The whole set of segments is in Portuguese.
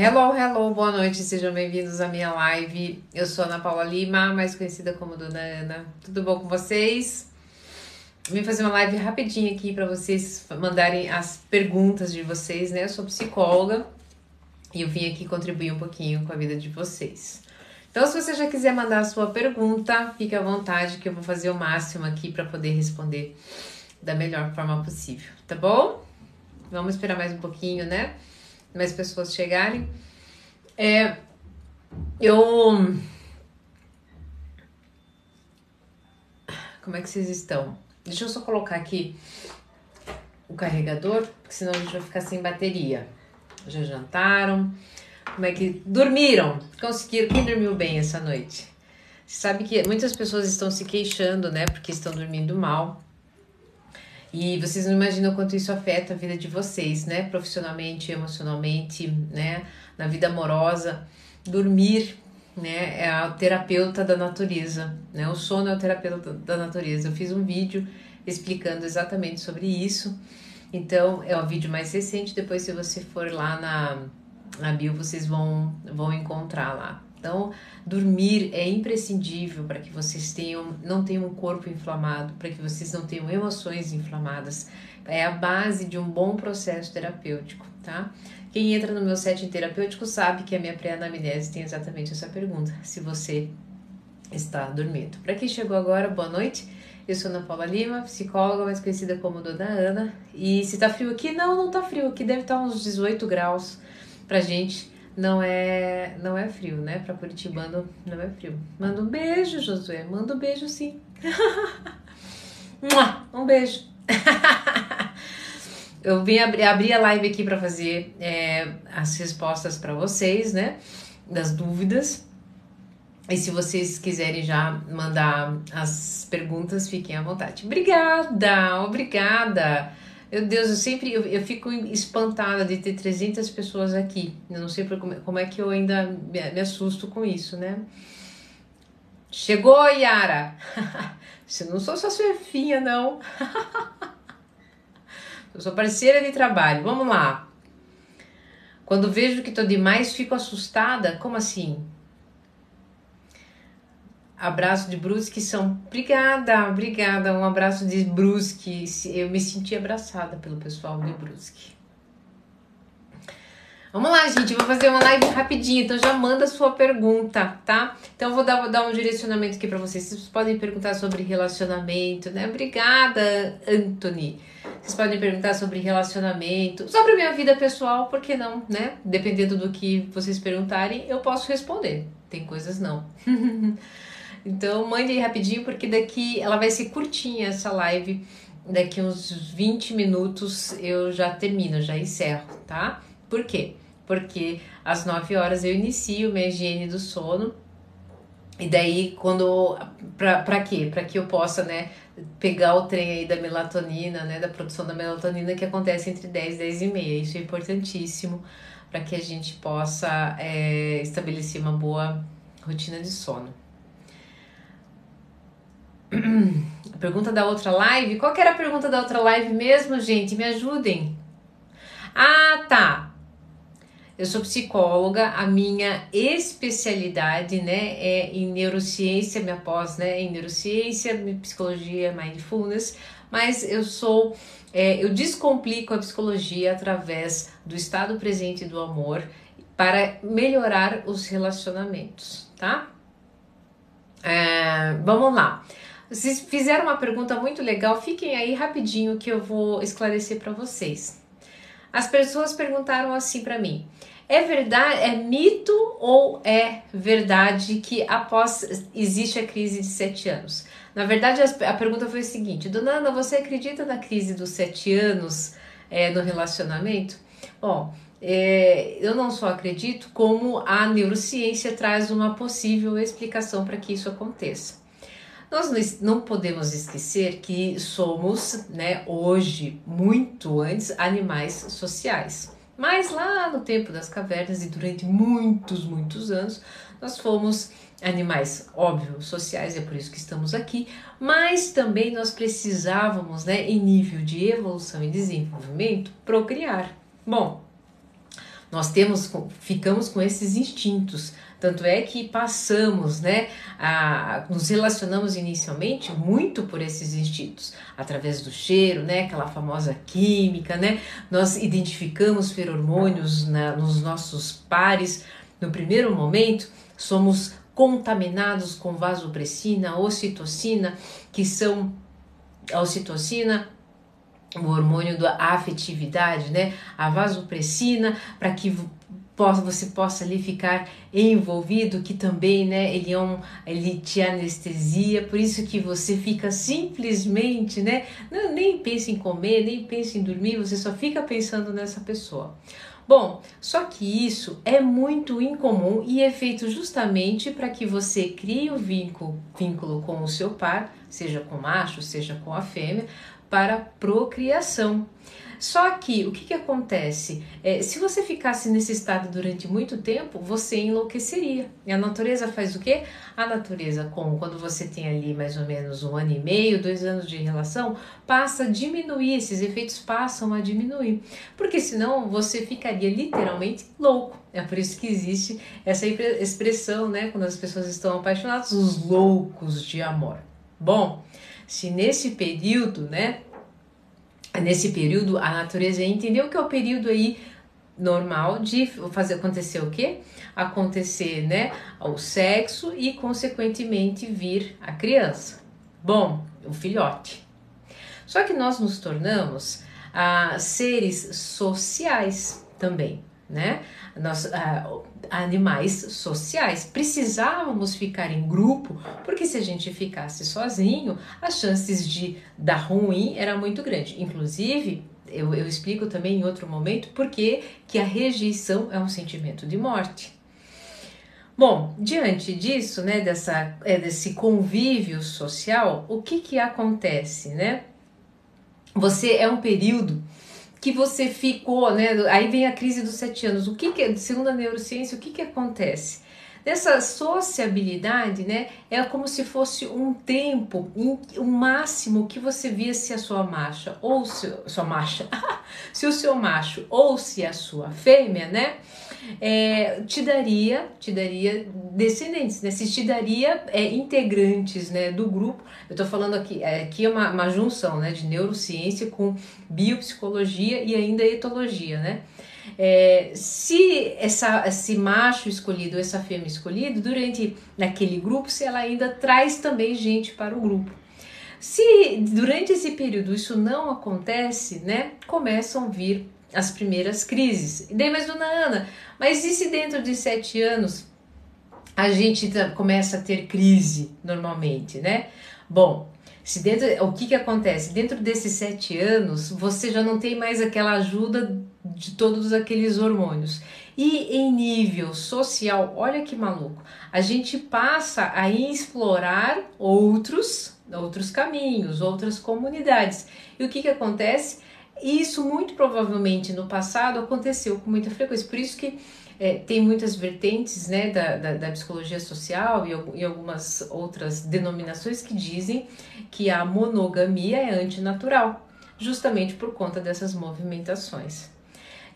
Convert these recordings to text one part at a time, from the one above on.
Hello, hello, boa noite, sejam bem-vindos à minha live. Eu sou Ana Paula Lima, mais conhecida como Dona Ana. Tudo bom com vocês? Vim fazer uma live rapidinha aqui para vocês mandarem as perguntas de vocês, né? Eu sou psicóloga e eu vim aqui contribuir um pouquinho com a vida de vocês. Então, se você já quiser mandar a sua pergunta, fique à vontade que eu vou fazer o máximo aqui para poder responder da melhor forma possível, tá bom? Vamos esperar mais um pouquinho, né? Mais pessoas chegarem. É, eu. Como é que vocês estão? Deixa eu só colocar aqui o carregador, porque senão a gente vai ficar sem bateria. Já jantaram? Como é que. Dormiram? Conseguiram? Quem dormiu bem essa noite? Você sabe que muitas pessoas estão se queixando, né? Porque estão dormindo mal. E vocês não imaginam quanto isso afeta a vida de vocês, né? Profissionalmente, emocionalmente, né? Na vida amorosa. Dormir, né? É a terapeuta da natureza, né? O sono é o terapeuta da natureza. Eu fiz um vídeo explicando exatamente sobre isso. Então, é o vídeo mais recente. Depois, se você for lá na, na bio, vocês vão, vão encontrar lá. Então, dormir é imprescindível para que vocês tenham, não tenham um corpo inflamado, para que vocês não tenham emoções inflamadas. É a base de um bom processo terapêutico, tá? Quem entra no meu setting terapêutico sabe que a minha pré-anamnese tem exatamente essa pergunta: se você está dormindo. Para quem chegou agora, boa noite. Eu sou Ana Paula Lima, psicóloga, mais conhecida como Dona Ana. E se tá frio aqui, não, não tá frio. Aqui deve estar tá uns 18 graus pra gente não é não é frio, né? Para Curitibano não é frio. Manda um beijo, Josué. Manda um beijo sim. um beijo. Eu vim abrir, abrir a live aqui para fazer é, as respostas para vocês, né? Das dúvidas. E se vocês quiserem já mandar as perguntas, fiquem à vontade. Obrigada, obrigada. Meu Deus, eu sempre eu, eu fico espantada de ter 300 pessoas aqui. Eu não sei como, como é que eu ainda me, me assusto com isso, né? Chegou, Yara! eu não sou sua filha, não. eu sou parceira de trabalho. Vamos lá. Quando vejo que tô demais, fico assustada. Como assim? Abraço de Brusque são. Obrigada, obrigada. Um abraço de Brusque. Eu me senti abraçada pelo pessoal de Brusque. Vamos lá, gente. vou fazer uma live rapidinho. Então já manda sua pergunta, tá? Então eu vou dar, vou dar um direcionamento aqui para vocês. Vocês podem perguntar sobre relacionamento, né? Obrigada, Anthony. Vocês podem perguntar sobre relacionamento, sobre minha vida pessoal, por que não, né? Dependendo do que vocês perguntarem, eu posso responder. Tem coisas não. Então mande aí rapidinho, porque daqui ela vai ser curtinha essa live. Daqui uns 20 minutos eu já termino, já encerro, tá? Por quê? Porque às 9 horas eu inicio minha higiene do sono. E daí, quando. Pra, pra quê? Pra que eu possa, né, pegar o trem aí da melatonina, né, da produção da melatonina que acontece entre 10 e 10 e meia. Isso é importantíssimo para que a gente possa é, estabelecer uma boa rotina de sono. A pergunta da outra live? Qual que era a pergunta da outra live mesmo, gente? Me ajudem. Ah, tá. Eu sou psicóloga, a minha especialidade, né, é em neurociência, minha pós, né, em neurociência, psicologia, mindfulness, mas eu sou, é, eu descomplico a psicologia através do estado presente do amor para melhorar os relacionamentos, tá? É, vamos lá. Vocês fizeram uma pergunta muito legal, fiquem aí rapidinho que eu vou esclarecer para vocês. As pessoas perguntaram assim para mim: é verdade, é mito ou é verdade que após existe a crise de sete anos? Na verdade, a pergunta foi a seguinte: Dona Ana, você acredita na crise dos sete anos é, no relacionamento? Bom, é, eu não só acredito, como a neurociência traz uma possível explicação para que isso aconteça. Nós não podemos esquecer que somos, né, hoje, muito antes, animais sociais. Mas lá no tempo das cavernas e durante muitos, muitos anos, nós fomos animais, óbvio, sociais, é por isso que estamos aqui, mas também nós precisávamos, né, em nível de evolução e desenvolvimento, procriar. Bom, Nós temos, ficamos com esses instintos. Tanto é que passamos, né, a, nos relacionamos inicialmente muito por esses instintos, através do cheiro, né, aquela famosa química, né, nós identificamos feromônios na, nos nossos pares. No primeiro momento, somos contaminados com vasopressina, ocitocina, que são a ocitocina, o hormônio da afetividade, né? A vasopressina, para que você possa ali ficar envolvido, que também, né, ele é um, ele te anestesia, por isso que você fica simplesmente, né, não, nem pensa em comer, nem pensa em dormir, você só fica pensando nessa pessoa. Bom, só que isso é muito incomum e é feito justamente para que você crie o vínculo, vínculo com o seu par, seja com o macho, seja com a fêmea, para procriação. Só que o que, que acontece? É, se você ficasse nesse estado durante muito tempo, você enlouqueceria. E a natureza faz o quê? A natureza, com quando você tem ali mais ou menos um ano e meio, dois anos de relação, passa a diminuir, esses efeitos passam a diminuir. Porque senão você ficaria literalmente louco. É por isso que existe essa expressão, né? Quando as pessoas estão apaixonadas, os loucos de amor. Bom, se nesse período, né? Nesse período, a natureza entendeu que é o período aí normal de fazer acontecer o quê? Acontecer, né, o sexo e consequentemente vir a criança. Bom, o filhote. Só que nós nos tornamos ah, seres sociais também né? Nós, uh, animais sociais. Precisávamos ficar em grupo, porque se a gente ficasse sozinho, as chances de dar ruim era muito grande. Inclusive, eu, eu explico também em outro momento porque que a rejeição é um sentimento de morte. Bom, diante disso, né, dessa, é, desse convívio social, o que que acontece, né? Você é um período que você ficou, né? Aí vem a crise dos sete anos. O que, que segundo a neurociência, o que, que acontece? Nessa sociabilidade, né, é como se fosse um tempo, o um máximo que você via se a sua macha ou se, sua macha, se o seu macho ou se a sua fêmea, né, é, te daria, te daria descendentes, né? Se te daria é, integrantes, né, do grupo. Eu estou falando aqui, é, aqui é uma, uma junção, né, de neurociência com biopsicologia e ainda etologia, né? É, se essa, esse macho escolhido, essa fêmea escolhida, durante naquele grupo, se ela ainda traz também gente para o grupo. Se durante esse período isso não acontece, né, começam a vir as primeiras crises. E daí, mas dona Ana, mas e se dentro de sete anos a gente começa a ter crise normalmente, né? Bom, se dentro, o que que acontece? Dentro desses sete anos, você já não tem mais aquela ajuda de todos aqueles hormônios. E em nível social, olha que maluco, a gente passa a explorar outros, outros caminhos, outras comunidades. E o que que acontece? Isso muito provavelmente no passado aconteceu com muita frequência, por isso que é, tem muitas vertentes né, da, da, da psicologia social e, e, algumas outras denominações que dizem que a monogamia é antinatural, justamente por conta dessas movimentações.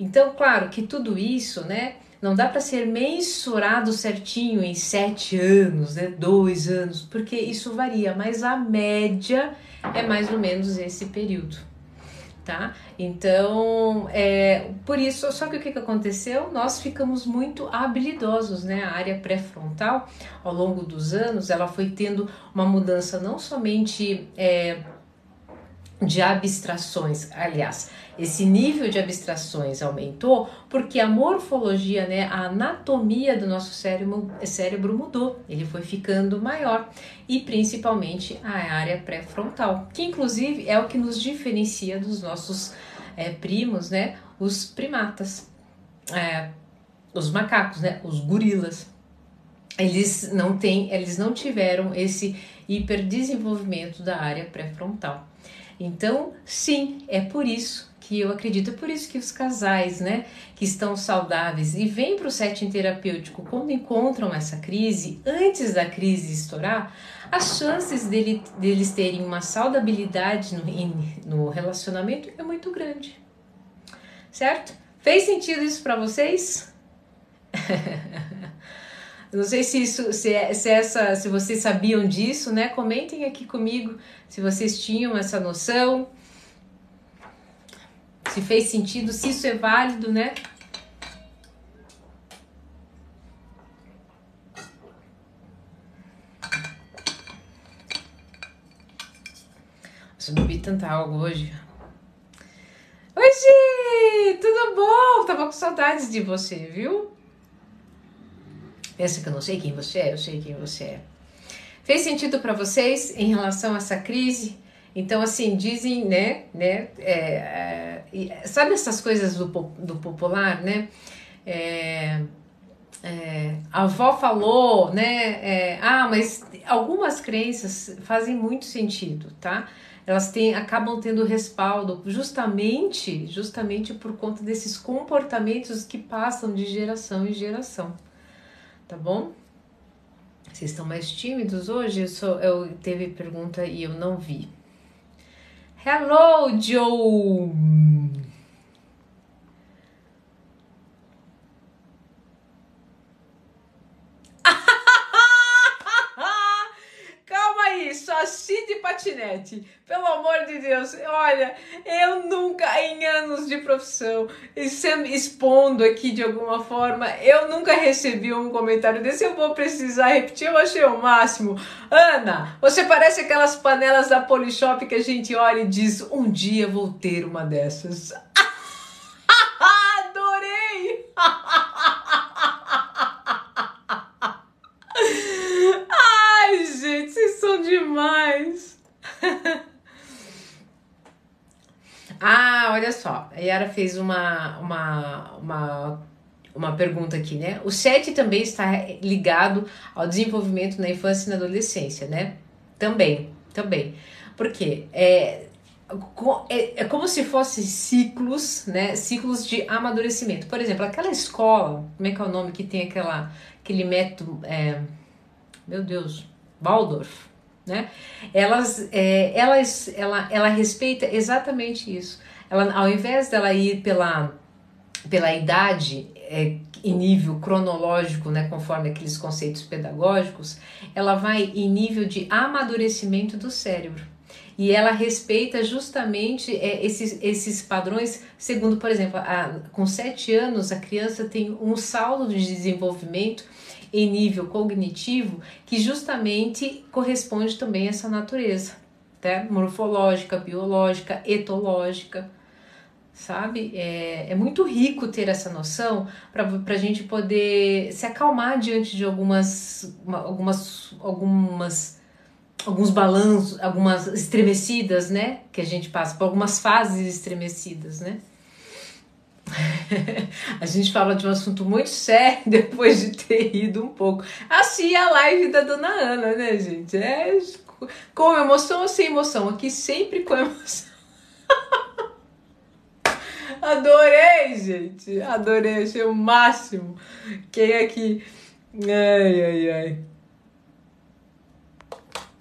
Então, claro que tudo isso, né, não dá para ser mensurado certinho em sete anos, né, dois anos, porque isso varia, mas a média é mais ou menos esse período tá? Então, é, por isso, só que o que, que aconteceu? Nós ficamos muito habilidosos, né? A área pré-frontal, ao longo dos anos, ela foi tendo uma mudança não somente é, de abstrações, aliás, esse nível de abstrações aumentou porque a morfologia, né, a anatomia do nosso cérebro, cérebro mudou, ele foi ficando maior e principalmente a área pré-frontal, que inclusive é o que nos diferencia dos nossos é, primos, né, os primatas, é, os macacos, né, os gorilas. Eles não têm, eles não tiveram esse hiperdesenvolvimento da área pré-frontal. Então, sim, é por isso que eu acredito, é por isso que os casais, né, que estão saudáveis e vêm para o setting terapêutico quando encontram essa crise, antes da crise estourar, as chances dele, deles terem uma saudabilidade no, no relacionamento é muito grande, certo? Fez sentido isso para vocês? Não sei se isso, se, é, se essa, se vocês sabiam disso, né? Comentem aqui comigo se vocês tinham essa noção, se fez sentido, se isso é válido, né? Nossa, bebi tanta água hoje. Oi, Gi! Tudo bom? Tava com saudades de você, viu? Pensa que eu não sei quem você é, eu sei quem você é. Fez sentido para vocês em relação a essa crise? Então, assim, dizem, né, né, é, é, sabe essas coisas do, do popular, né? É, é, a avó falou, né? É, ah, mas algumas crenças fazem muito sentido, tá? Elas têm, acabam tendo respaldo justamente, justamente por conta desses comportamentos que passam de geração em geração tá bom? Vocês estão mais tímidos hoje? Eu, sou, eu teve pergunta e eu não vi. Hello, Joe! Patinete. Pelo amor de Deus, olha, eu nunca, em anos de profissão, expondo aqui de alguma forma, eu nunca recebi um comentário desse. Eu vou precisar repetir, eu achei o máximo. Ana, você parece aquelas panelas da Polishop que a gente olha e diz: um dia vou ter uma dessas. Adorei! gente, vocês são demais. ah, olha só. A Yara fez uma, uma, uma, uma pergunta aqui, né? O 7 também está ligado ao desenvolvimento na infância e na adolescência, né? Também, também. Porque é, é, é como se fossem ciclos, né? Ciclos de amadurecimento. Por exemplo, aquela escola, como é que é o nome que tem aquela, aquele método. É, meu Deus, Waldorf, né? Elas, é, elas, ela, ela respeita exatamente isso. Ela, ao invés dela ir pela, pela idade é, em nível cronológico, né, conforme aqueles conceitos pedagógicos, ela vai em nível de amadurecimento do cérebro. E ela respeita justamente é, esses, esses padrões, segundo, por exemplo, a, com sete anos a criança tem um saldo de desenvolvimento em nível cognitivo que justamente corresponde também a essa natureza, tá? morfológica, biológica, etológica, sabe? É, é muito rico ter essa noção para a gente poder se acalmar diante de algumas, algumas, algumas alguns balanços, algumas estremecidas, né? Que a gente passa por algumas fases estremecidas, né? a gente fala de um assunto muito sério depois de ter ido um pouco. Assim a live da dona Ana, né, gente? É com emoção ou sem emoção? Aqui sempre com emoção. Adorei, gente. Adorei, achei o máximo. Quem aqui. Ai, ai, ai.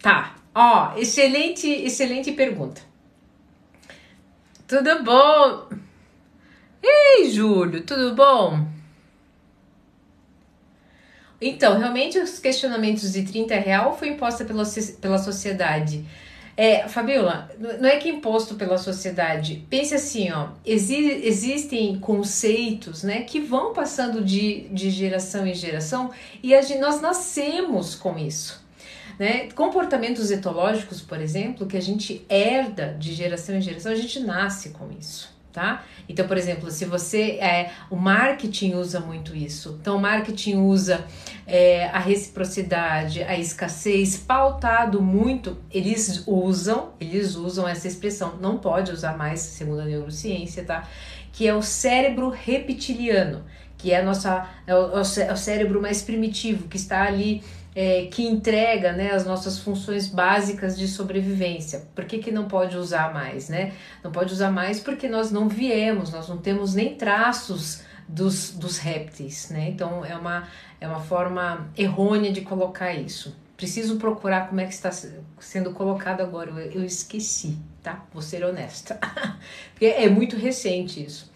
Tá. Ó, excelente, excelente pergunta. Tudo bom? Ei, Júlio, tudo bom? Então, realmente os questionamentos de 30 real foi imposta pela, pela sociedade. É, Fabiola, não é que é imposto pela sociedade. Pense assim, ó, exi existem conceitos, né, que vão passando de, de geração em geração e a nós nascemos com isso. Né? Comportamentos etológicos, por exemplo, que a gente herda de geração em geração, a gente nasce com isso tá? Então, por exemplo, se você é o marketing usa muito isso. Então, o marketing usa é, a reciprocidade, a escassez, pautado muito. Eles usam, eles usam essa expressão. Não pode usar mais, segundo a neurociência, tá? Que é o cérebro reptiliano, que é a nossa é o, é o cérebro mais primitivo que está ali é, que entrega né, as nossas funções básicas de sobrevivência. Por que, que não pode usar mais? Né? Não pode usar mais porque nós não viemos, nós não temos nem traços dos, dos répteis. Né? Então é uma, é uma forma errônea de colocar isso. Preciso procurar como é que está sendo colocado agora. Eu, eu esqueci, tá? Vou ser honesta. porque é muito recente isso.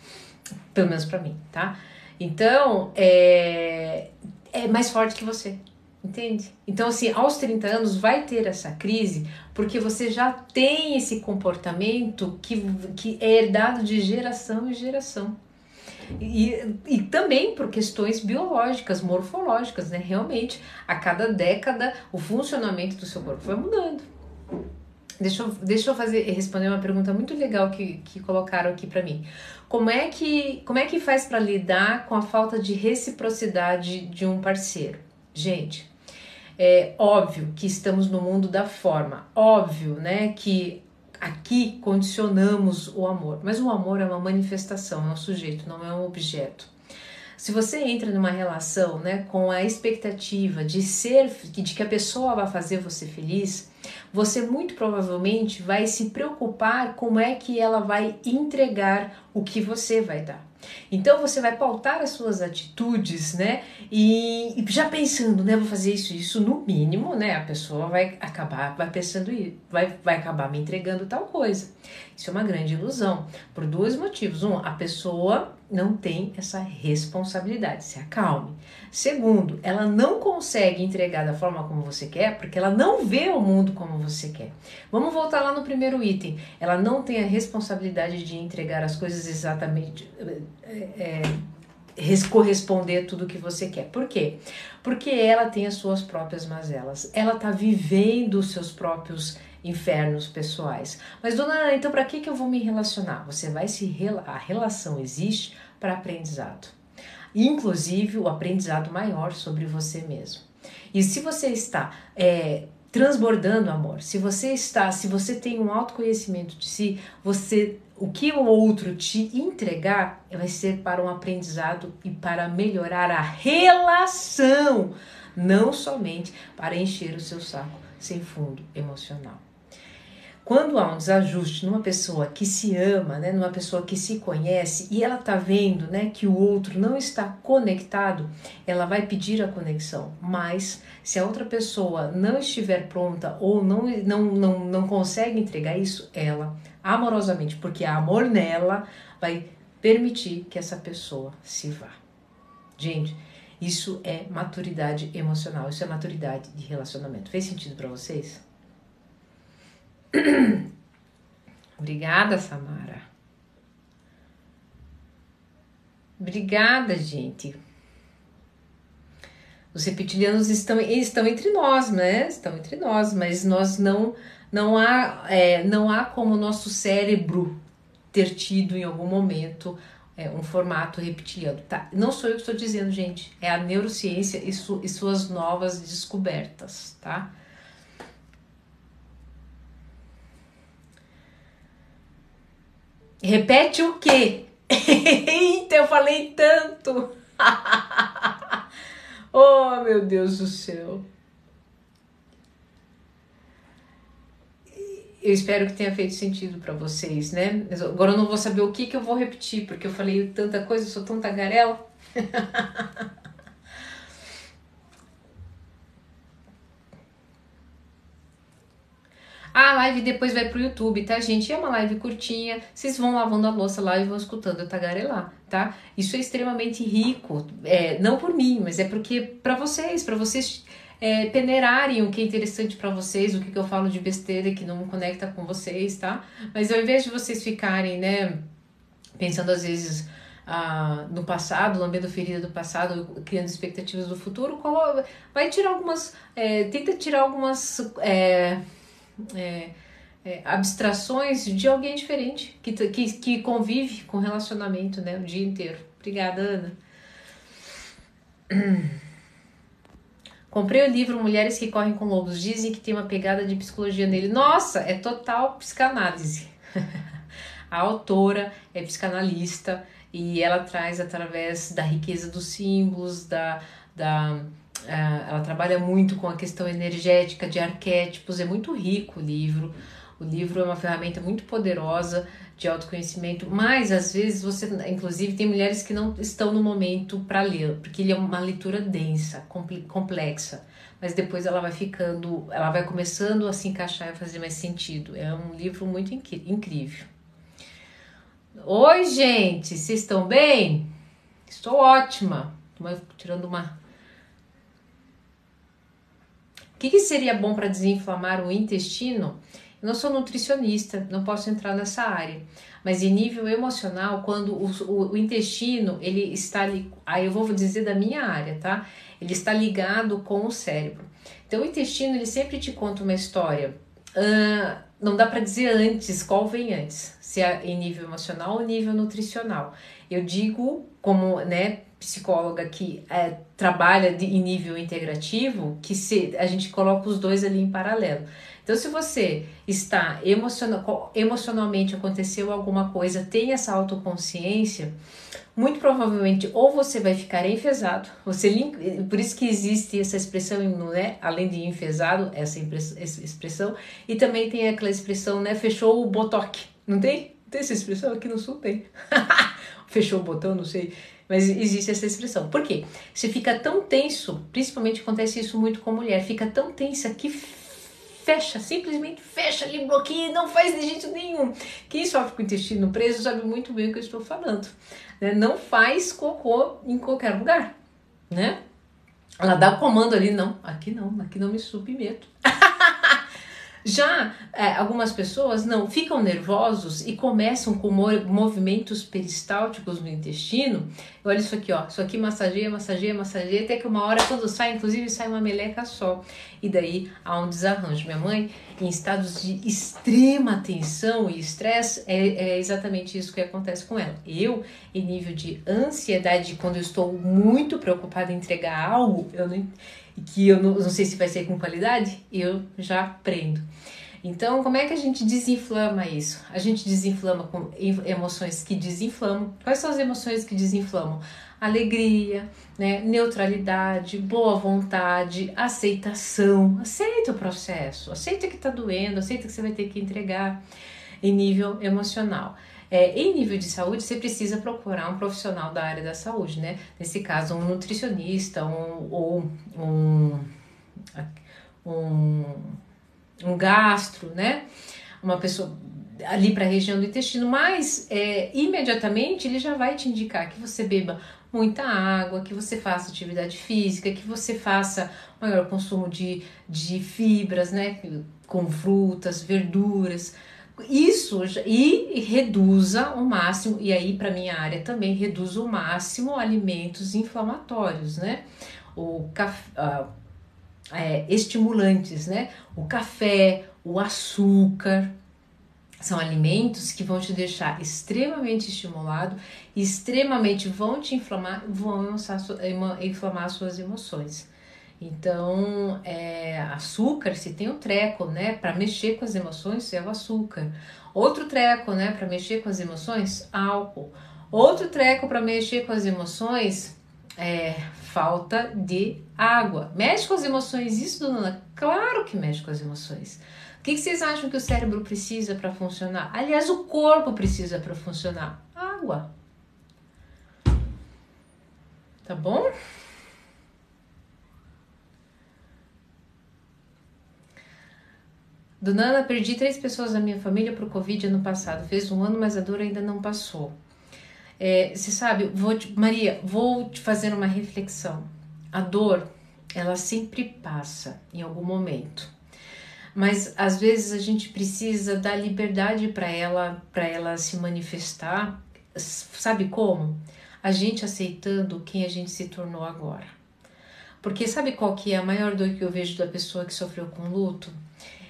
Pelo menos para mim, tá? Então, é, é mais forte que você. Entende? Então, assim, aos 30 anos vai ter essa crise porque você já tem esse comportamento que, que é herdado de geração em geração. E, e também por questões biológicas, morfológicas, né? Realmente, a cada década o funcionamento do seu corpo vai mudando. Deixa eu, deixa eu fazer, responder uma pergunta muito legal que, que colocaram aqui para mim. Como é que, como é que faz para lidar com a falta de reciprocidade de um parceiro? Gente, é óbvio que estamos no mundo da forma, óbvio, né, que aqui condicionamos o amor, mas o amor é uma manifestação, é um sujeito, não é um objeto. Se você entra numa relação, né, com a expectativa de ser, de que a pessoa vai fazer você feliz, você muito provavelmente vai se preocupar como é que ela vai entregar o que você vai dar. Então você vai pautar as suas atitudes, né? E, e, já pensando, né? Vou fazer isso, isso no mínimo, né? A pessoa vai acabar, vai pensando isso, vai, vai acabar me entregando tal coisa. Isso é uma grande ilusão, por dois motivos. Um, a pessoa não tem essa responsabilidade, se acalme. Segundo, ela não consegue entregar da forma como você quer, porque ela não vê o mundo como você quer. Vamos voltar lá no primeiro item. Ela não tem a responsabilidade de entregar as coisas exatamente. É, corresponder tudo que você quer. Por quê? Porque ela tem as suas próprias mazelas. Ela está vivendo os seus próprios infernos pessoais. Mas, dona Ana, então para que, que eu vou me relacionar? Você vai se. A relação existe para aprendizado. Inclusive o aprendizado maior sobre você mesmo. E se você está é, transbordando amor, se você está, se você tem um autoconhecimento de si, você o que o outro te entregar vai ser para um aprendizado e para melhorar a relação, não somente para encher o seu saco sem fundo emocional. Quando há um desajuste numa pessoa que se ama, né, numa pessoa que se conhece e ela tá vendo, né, que o outro não está conectado, ela vai pedir a conexão. Mas se a outra pessoa não estiver pronta ou não não não, não consegue entregar isso, ela amorosamente, porque há amor nela, vai permitir que essa pessoa se vá. Gente, isso é maturidade emocional, isso é maturidade de relacionamento. Fez sentido para vocês? Obrigada, Samara. Obrigada, gente. Os reptilianos estão, estão entre nós, né? Estão entre nós, mas nós não não há é, não há como o nosso cérebro ter tido em algum momento é, um formato reptiliano. Tá? Não sou eu que estou dizendo, gente. É a neurociência e, su, e suas novas descobertas, tá? Repete o quê? Eita, eu falei tanto! oh, meu Deus do céu! Eu espero que tenha feito sentido para vocês, né? Agora eu não vou saber o que, que eu vou repetir, porque eu falei tanta coisa, eu sou tão tagarela. A live depois vai pro YouTube, tá, gente? É uma live curtinha. Vocês vão lavando a louça lá e vão escutando eu tagarelar, tá? Isso é extremamente rico. É, não por mim, mas é porque para vocês, para vocês é, peneirarem o que é interessante para vocês, o que, que eu falo de besteira que não conecta com vocês, tá? Mas ao invés de vocês ficarem, né, pensando às vezes ah, no passado, lambendo ferida do passado, criando expectativas do futuro, vai tirar algumas, é, tenta tirar algumas é, é, é, abstrações de alguém diferente, que, que, que convive com relacionamento né, o dia inteiro. Obrigada, Ana. Comprei o livro Mulheres que Correm com Lobos. Dizem que tem uma pegada de psicologia nele. Nossa, é total psicanálise. A autora é psicanalista e ela traz através da riqueza dos símbolos, da, da ela trabalha muito com a questão energética de arquétipos, é muito rico o livro. O livro é uma ferramenta muito poderosa de autoconhecimento, mas às vezes você, inclusive, tem mulheres que não estão no momento para ler, porque ele é uma leitura densa, complexa, mas depois ela vai ficando, ela vai começando a se encaixar e fazer mais sentido. É um livro muito incrível. Oi, gente, vocês estão bem? Estou ótima. Estou tirando uma. O que, que seria bom para desinflamar o intestino? Eu não sou nutricionista, não posso entrar nessa área. Mas em nível emocional, quando o, o, o intestino ele está ali, aí eu vou dizer da minha área, tá? Ele está ligado com o cérebro. Então o intestino ele sempre te conta uma história. Uh, não dá para dizer antes qual vem antes, se é em nível emocional ou nível nutricional. Eu digo como né, psicóloga que é, trabalha de, em nível integrativo que se, a gente coloca os dois ali em paralelo. Então, se você está emocional, emocionalmente aconteceu alguma coisa, tem essa autoconsciência, muito provavelmente ou você vai ficar enfesado, você por isso que existe essa expressão, né, além de enfesado, essa expressão, e também tem aquela expressão, né, fechou o botoque, não tem? Tem essa expressão aqui no sul tem. fechou o botão, não sei. Mas existe essa expressão. Por quê? Você fica tão tenso, principalmente acontece isso muito com mulher, fica tão tensa que fecha, simplesmente fecha ali, bloqueia, não faz de jeito nenhum. Quem sofre com o intestino preso sabe muito bem o que eu estou falando. Né? Não faz cocô em qualquer lugar, né? Ela dá o comando ali, não, aqui não, aqui não me submeto. Já é, algumas pessoas não ficam nervosos e começam com movimentos peristálticos no intestino. Olha isso aqui, ó. Isso aqui massageia, massageia, massageia, até que uma hora tudo sai, inclusive sai uma meleca só. E daí há um desarranjo. Minha mãe, em estados de extrema tensão e estresse, é, é exatamente isso que acontece com ela. Eu, em nível de ansiedade, quando eu estou muito preocupada em entregar algo, eu não que eu não, não sei se vai ser com qualidade, eu já prendo. Então, como é que a gente desinflama isso? A gente desinflama com emoções que desinflamam. Quais são as emoções que desinflamam? Alegria, né? neutralidade, boa vontade, aceitação. Aceita o processo, aceita que tá doendo, aceita que você vai ter que entregar em nível emocional. É, em nível de saúde, você precisa procurar um profissional da área da saúde, né? Nesse caso, um nutricionista um, ou um, um, um gastro, né? Uma pessoa ali para a região do intestino, mas é, imediatamente ele já vai te indicar que você beba muita água, que você faça atividade física, que você faça maior consumo de, de fibras, né? Com frutas, verduras isso e reduza o máximo, e aí para minha área também reduza o máximo alimentos inflamatórios, né? O café, uh, é, estimulantes, né? O café, o açúcar, são alimentos que vão te deixar extremamente estimulado, extremamente vão te inflamar, vão inflamar suas emoções. Então, é, açúcar, se tem um treco, né, para mexer com as emoções, é o açúcar. Outro treco, né, para mexer com as emoções, álcool. Outro treco para mexer com as emoções é falta de água. Mexe com as emoções, isso, dona? Claro que mexe com as emoções. O que, que vocês acham que o cérebro precisa para funcionar? Aliás, o corpo precisa para funcionar? Água. Tá bom? Dona Ana, perdi três pessoas da minha família para o Covid ano passado. Fez um ano, mas a dor ainda não passou. É, você sabe, vou te, Maria, vou te fazer uma reflexão. A dor, ela sempre passa em algum momento. Mas às vezes a gente precisa dar liberdade para ela, para ela se manifestar. Sabe como? A gente aceitando quem a gente se tornou agora. Porque sabe qual que é a maior dor que eu vejo da pessoa que sofreu com luto?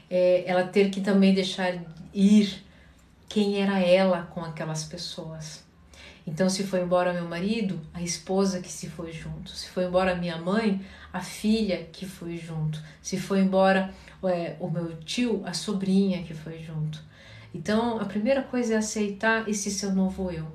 É, ela ter que também deixar ir quem era ela com aquelas pessoas. Então, se foi embora meu marido, a esposa que se foi junto. Se foi embora minha mãe, a filha que foi junto. Se foi embora é, o meu tio, a sobrinha que foi junto. Então, a primeira coisa é aceitar esse seu novo eu.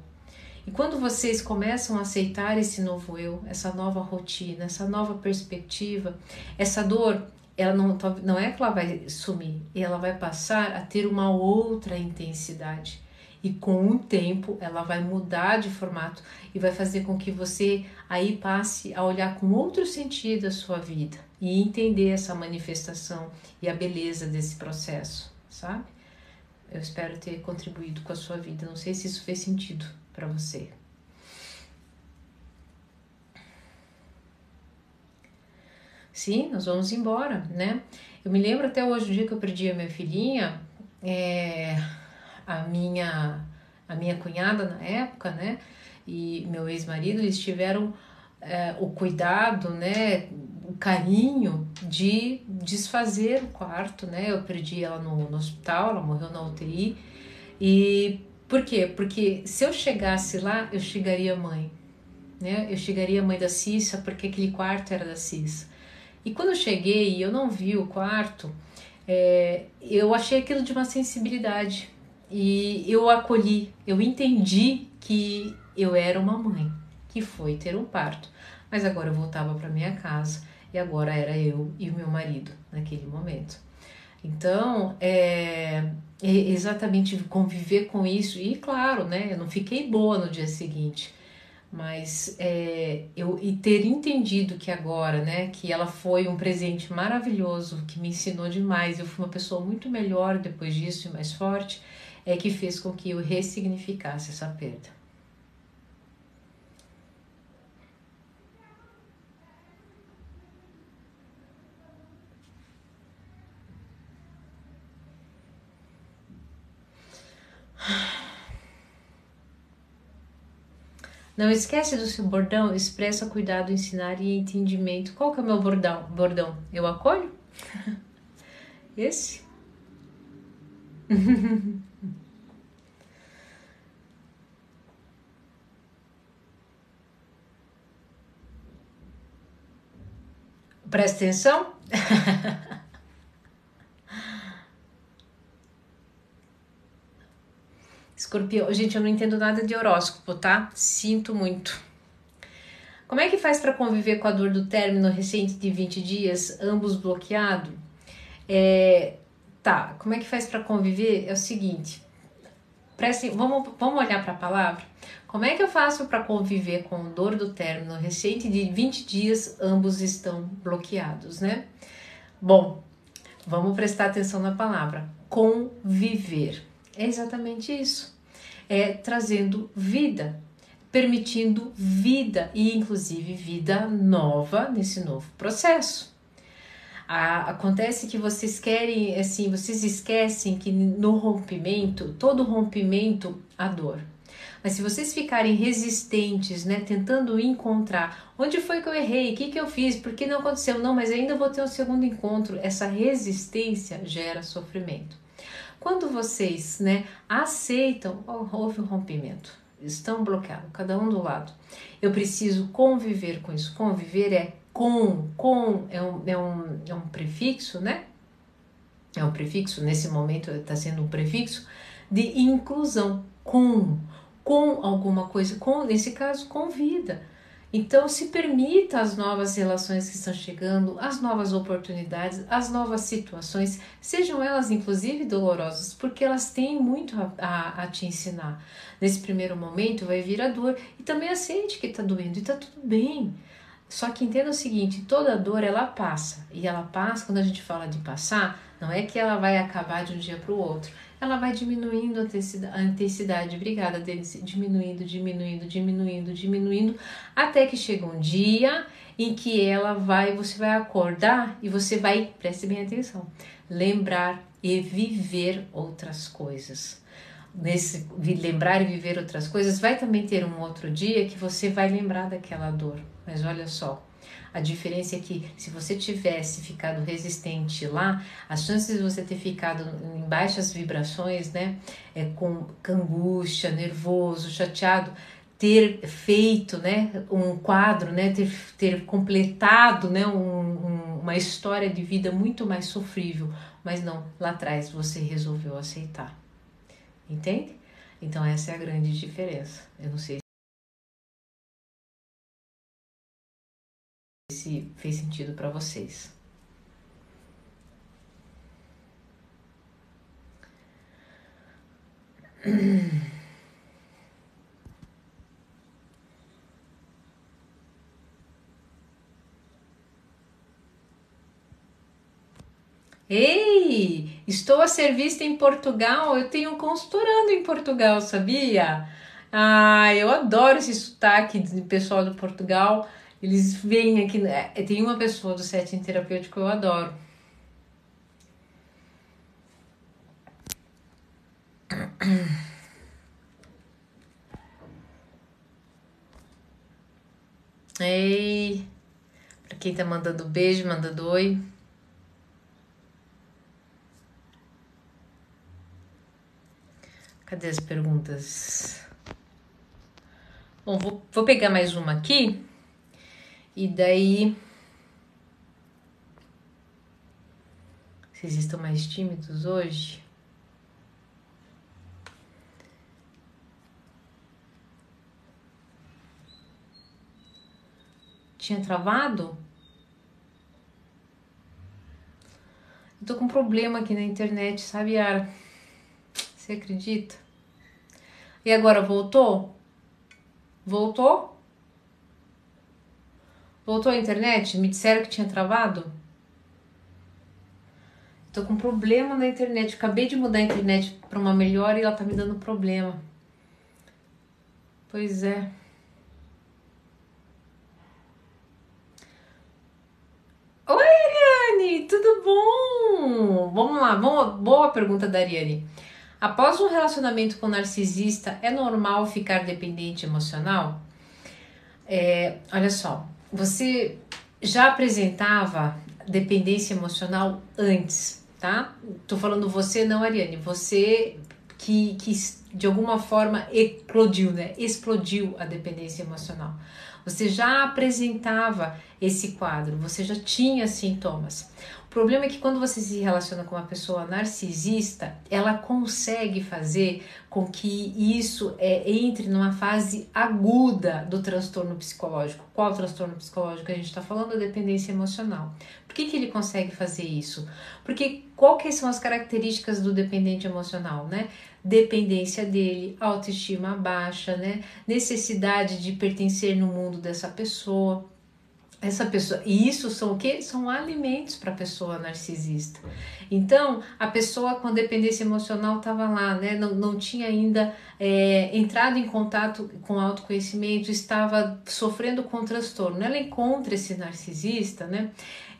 E quando vocês começam a aceitar esse novo eu, essa nova rotina, essa nova perspectiva, essa dor ela não, não é que ela vai sumir, ela vai passar a ter uma outra intensidade. E com o tempo ela vai mudar de formato e vai fazer com que você aí passe a olhar com outro sentido a sua vida e entender essa manifestação e a beleza desse processo, sabe? Eu espero ter contribuído com a sua vida. Não sei se isso fez sentido para você. Sim, nós vamos embora, né? Eu me lembro até hoje, o dia que eu perdi a minha filhinha, é, a minha a minha cunhada na época, né? E meu ex-marido, eles tiveram é, o cuidado, né? O carinho de desfazer o quarto, né? Eu perdi ela no, no hospital, ela morreu na UTI. E por quê? Porque se eu chegasse lá, eu chegaria mãe, né? Eu chegaria mãe da Cissa, porque aquele quarto era da Cissa. E quando eu cheguei e eu não vi o quarto, é, eu achei aquilo de uma sensibilidade. E eu acolhi, eu entendi que eu era uma mãe que foi ter um parto, mas agora eu voltava para minha casa e agora era eu e o meu marido naquele momento. Então, é, é exatamente conviver com isso. E claro, né, eu não fiquei boa no dia seguinte mas é, eu e ter entendido que agora, né, que ela foi um presente maravilhoso, que me ensinou demais, eu fui uma pessoa muito melhor depois disso e mais forte, é que fez com que eu ressignificasse essa perda. Não esquece do seu bordão, expressa cuidado, ensinar e entendimento. Qual que é o meu bordão? Bordão, eu acolho? Esse? Presta atenção. Escorpião, gente, eu não entendo nada de horóscopo, tá? Sinto muito. Como é que faz para conviver com a dor do término recente de 20 dias, ambos bloqueados? É, tá, como é que faz para conviver? É o seguinte, preste, vamos, vamos olhar para a palavra? Como é que eu faço para conviver com a dor do término recente de 20 dias, ambos estão bloqueados, né? Bom, vamos prestar atenção na palavra conviver. É exatamente isso é trazendo vida, permitindo vida e inclusive vida nova nesse novo processo. Acontece que vocês querem, assim, vocês esquecem que no rompimento, todo rompimento há dor. Mas se vocês ficarem resistentes, né, tentando encontrar onde foi que eu errei, o que, que eu fiz, por que não aconteceu, não, mas ainda vou ter um segundo encontro, essa resistência gera sofrimento. Quando vocês né, aceitam, houve um rompimento, estão bloqueados, cada um do lado. Eu preciso conviver com isso. Conviver é com, com é um, é um, é um prefixo, né? É um prefixo, nesse momento está sendo um prefixo de inclusão, com, com alguma coisa, com, nesse caso, com vida. Então, se permita as novas relações que estão chegando, as novas oportunidades, as novas situações, sejam elas inclusive dolorosas, porque elas têm muito a, a, a te ensinar. Nesse primeiro momento vai vir a dor e também aceite que está doendo e está tudo bem. Só que entenda o seguinte: toda dor ela passa e ela passa. Quando a gente fala de passar, não é que ela vai acabar de um dia para o outro ela vai diminuindo a intensidade. Obrigada, Denise. Diminuindo, diminuindo, diminuindo, diminuindo, até que chega um dia em que ela vai, você vai acordar e você vai, preste bem atenção, lembrar e viver outras coisas. Nesse lembrar e viver outras coisas, vai também ter um outro dia que você vai lembrar daquela dor. Mas olha só, a diferença é que se você tivesse ficado resistente lá, as chances de você ter ficado em baixas vibrações, né, é, com angústia, nervoso, chateado, ter feito, né, um quadro, né, ter, ter completado, né, um, um, uma história de vida muito mais sofrível, mas não, lá atrás você resolveu aceitar, entende? Então essa é a grande diferença. Eu não sei se fez sentido para vocês. Ei, Estou a ser vista em Portugal, eu tenho um consultorando em Portugal, sabia? Ah, eu adoro esse sotaque de pessoal do Portugal. Eles vêm aqui. Né? Tem uma pessoa do setting terapêutico que eu adoro. Ei, pra quem tá mandando beijo, mandando oi. Cadê as perguntas? Bom, vou, vou pegar mais uma aqui. E daí. Vocês estão mais tímidos hoje? Tinha travado? Eu tô com um problema aqui na internet, sabe, Yara? Você acredita? E agora voltou? Voltou? Voltou a internet? Me disseram que tinha travado? Tô com problema na internet. Acabei de mudar a internet para uma melhor e ela tá me dando problema. Pois é. Oi, Ariane, tudo bom? Vamos lá, vamos, boa pergunta da Ariane. Após um relacionamento com narcisista, é normal ficar dependente emocional? É, olha só, você já apresentava dependência emocional antes, tá? Tô falando você, não, Ariane, você que, que de alguma forma eclodiu, né? Explodiu a dependência emocional. Você já apresentava esse quadro, você já tinha sintomas. O problema é que quando você se relaciona com uma pessoa narcisista, ela consegue fazer com que isso é, entre numa fase aguda do transtorno psicológico. Qual transtorno psicológico a gente está falando? A dependência emocional. Por que, que ele consegue fazer isso? Porque quais são as características do dependente emocional, né? Dependência dele, autoestima baixa, né? Necessidade de pertencer no mundo dessa pessoa essa pessoa e isso são o que são alimentos para a pessoa narcisista. Então a pessoa com dependência emocional estava lá né? Não, não tinha ainda é, entrado em contato com autoconhecimento estava sofrendo com transtorno. Ela encontra esse narcisista né?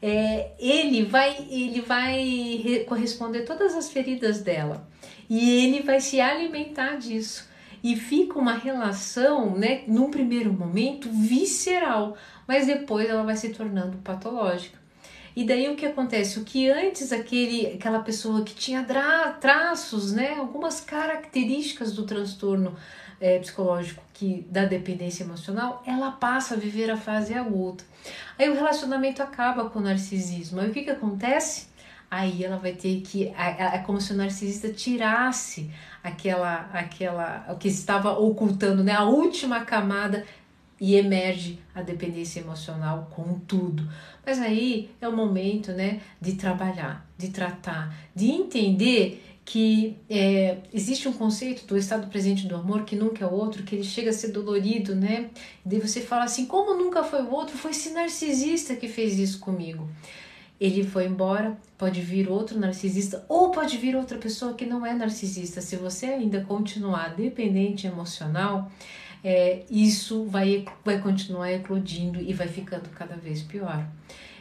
É, ele vai ele vai corresponder todas as feridas dela. E ele vai se alimentar disso e fica uma relação, né, num primeiro momento visceral, mas depois ela vai se tornando patológica. E daí o que acontece? O que antes aquele, aquela pessoa que tinha traços, né, algumas características do transtorno é, psicológico que da dependência emocional, ela passa a viver a fase aguda. Aí o relacionamento acaba com o narcisismo. Aí o que, que acontece? Aí ela vai ter que. É como se o narcisista tirasse aquela, aquela, o que estava ocultando, né? A última camada e emerge a dependência emocional com tudo. Mas aí é o momento, né, de trabalhar, de tratar, de entender que é, existe um conceito do estado presente do amor que nunca é outro, que ele chega a ser dolorido, né? E daí você fala assim, como nunca foi o outro, foi esse narcisista que fez isso comigo. Ele foi embora, pode vir outro narcisista ou pode vir outra pessoa que não é narcisista. Se você ainda continuar dependente emocional, é, isso vai, vai continuar eclodindo e vai ficando cada vez pior.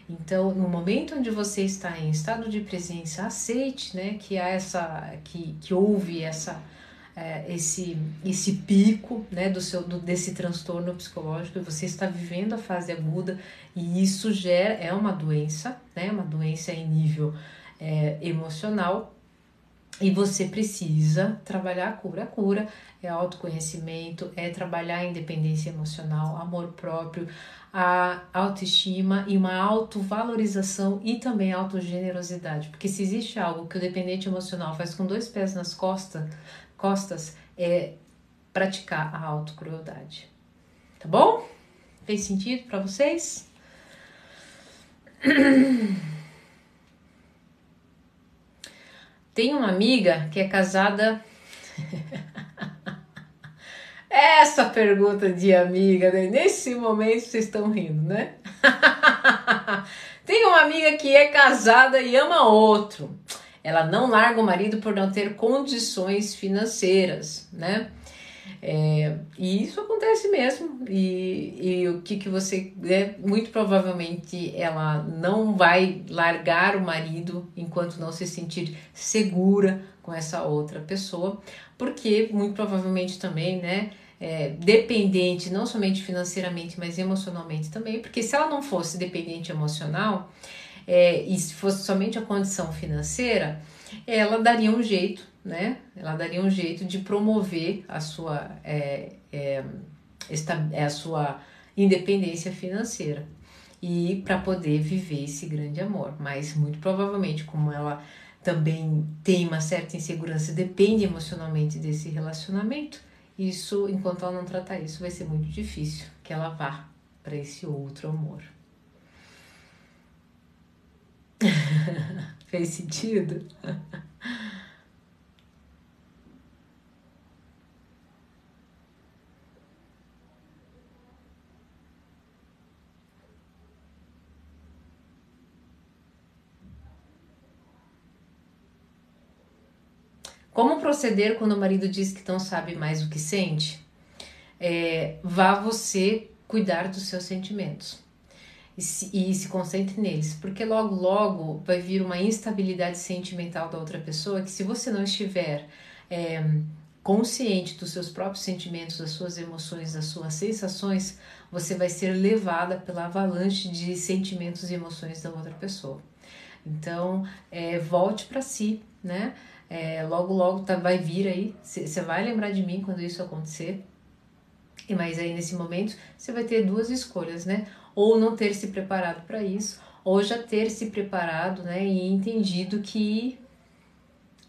Então, no momento onde você está em estado de presença, aceite, né, que há essa, que, que houve essa, é, esse, esse pico, né, do seu, do, desse transtorno psicológico. Você está vivendo a fase aguda e isso gera é uma doença, né, uma doença em nível é, emocional e você precisa trabalhar a cura. A cura é autoconhecimento, é trabalhar a independência emocional, amor próprio, a autoestima e uma autovalorização e também autogenerosidade. Porque se existe algo que o dependente emocional faz com dois pés nas costas, costas é praticar a autocrueldade. Tá bom? Fez sentido para vocês? Tem uma amiga que é casada. Essa pergunta de amiga, né? nesse momento vocês estão rindo, né? Tem uma amiga que é casada e ama outro. Ela não larga o marido por não ter condições financeiras, né? É, e isso acontece mesmo. E, e o que, que você. Né, muito provavelmente ela não vai largar o marido enquanto não se sentir segura com essa outra pessoa, porque muito provavelmente também, né? É, dependente, não somente financeiramente, mas emocionalmente também, porque se ela não fosse dependente emocional é, e se fosse somente a condição financeira, ela daria um jeito né? Ela daria um jeito de promover a sua, é, é, esta, é a sua independência financeira e para poder viver esse grande amor. Mas muito provavelmente, como ela também tem uma certa insegurança, depende emocionalmente desse relacionamento, isso, enquanto ela não tratar isso, vai ser muito difícil que ela vá para esse outro amor. Fez sentido? Como proceder quando o marido diz que não sabe mais o que sente? É, vá você cuidar dos seus sentimentos e se, e se concentre neles, porque logo, logo vai vir uma instabilidade sentimental da outra pessoa que, se você não estiver é, consciente dos seus próprios sentimentos, das suas emoções, das suas sensações, você vai ser levada pela avalanche de sentimentos e emoções da outra pessoa. Então, é, volte para si, né? É, logo, logo tá, vai vir aí. Você vai lembrar de mim quando isso acontecer. E mas aí nesse momento você vai ter duas escolhas, né? Ou não ter se preparado para isso, ou já ter se preparado, né? E entendido que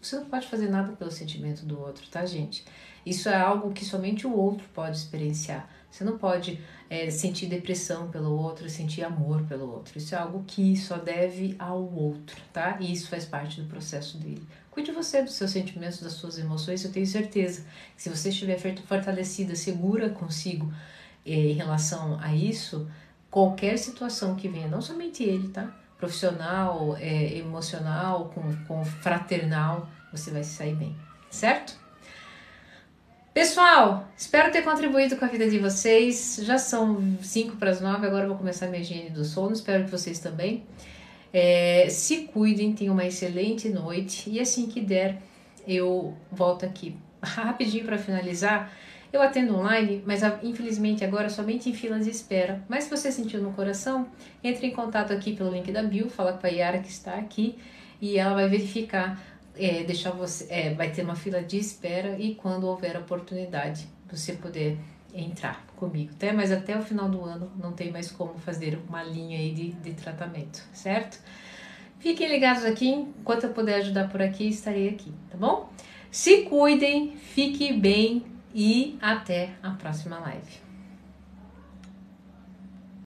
você não pode fazer nada pelo sentimento do outro, tá, gente? Isso é algo que somente o outro pode experienciar. Você não pode é, sentir depressão pelo outro, sentir amor pelo outro. Isso é algo que só deve ao outro, tá? E isso faz parte do processo dele. Cuide você dos seus sentimentos, das suas emoções. Eu tenho certeza que se você estiver fortalecida, segura consigo eh, em relação a isso, qualquer situação que venha, não somente ele, tá? Profissional, eh, emocional, com, com fraternal, você vai se sair bem, certo? Pessoal, espero ter contribuído com a vida de vocês. Já são 5 para as 9, agora eu vou começar minha higiene do sono. Espero que vocês também. É, se cuidem, tenham uma excelente noite e assim que der, eu volto aqui. Rapidinho para finalizar, eu atendo online, mas infelizmente agora somente em filas de espera. Mas se você sentiu no coração, entre em contato aqui pelo link da Bill, fala com a Yara que está aqui e ela vai verificar, é, deixar você, é, vai ter uma fila de espera e quando houver oportunidade você poder entrar comigo, até, mas até o final do ano não tem mais como fazer uma linha aí de, de tratamento, certo? Fiquem ligados aqui, enquanto eu puder ajudar por aqui, estarei aqui, tá bom? Se cuidem, fiquem bem e até a próxima live.